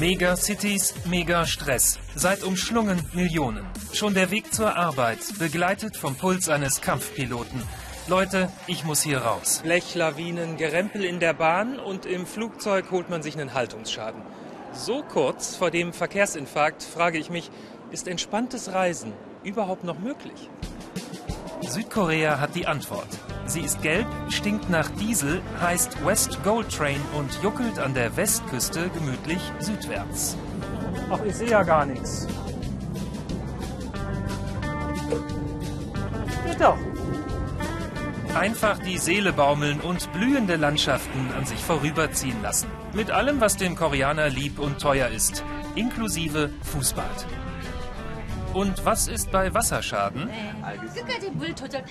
Megacities, Mega-Stress. Seit umschlungen Millionen. Schon der Weg zur Arbeit, begleitet vom Puls eines Kampfpiloten. Leute, ich muss hier raus. Blechlawinen, Gerempel in der Bahn und im Flugzeug holt man sich einen Haltungsschaden. So kurz vor dem Verkehrsinfarkt frage ich mich, ist entspanntes Reisen überhaupt noch möglich? Südkorea hat die Antwort. Sie ist gelb, stinkt nach Diesel, heißt West Gold Train und juckelt an der Westküste gemütlich südwärts. Ach, ich sehe ja gar nichts. Geht doch. Einfach die Seele baumeln und blühende Landschaften an sich vorüberziehen lassen. Mit allem, was dem Koreaner lieb und teuer ist, inklusive Fußbad. Und was ist bei Wasserschaden?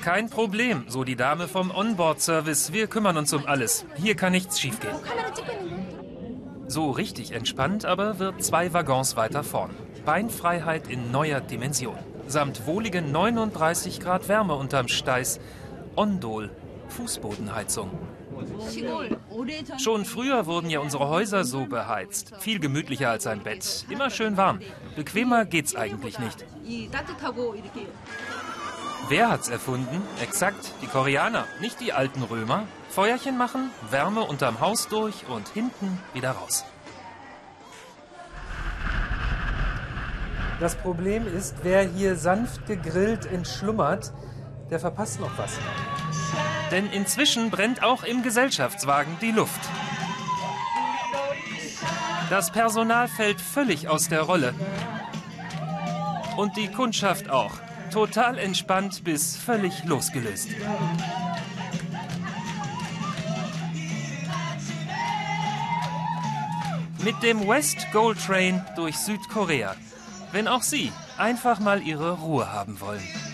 Kein Problem, so die Dame vom Onboard-Service. Wir kümmern uns um alles. Hier kann nichts schiefgehen. So richtig entspannt aber wird zwei Waggons weiter vorn. Beinfreiheit in neuer Dimension. Samt wohlige 39 Grad Wärme unterm Steiß. Ondol, Fußbodenheizung. Schon früher wurden ja unsere Häuser so beheizt. Viel gemütlicher als ein Bett. Immer schön warm. Bequemer geht's eigentlich nicht. Wer hat's erfunden? Exakt, die Koreaner, nicht die alten Römer. Feuerchen machen, Wärme unterm Haus durch und hinten wieder raus. Das Problem ist, wer hier sanft gegrillt entschlummert, der verpasst noch was. Denn inzwischen brennt auch im Gesellschaftswagen die Luft. Das Personal fällt völlig aus der Rolle. Und die Kundschaft auch. Total entspannt bis völlig losgelöst. Mit dem West Gold Train durch Südkorea. Wenn auch Sie einfach mal Ihre Ruhe haben wollen.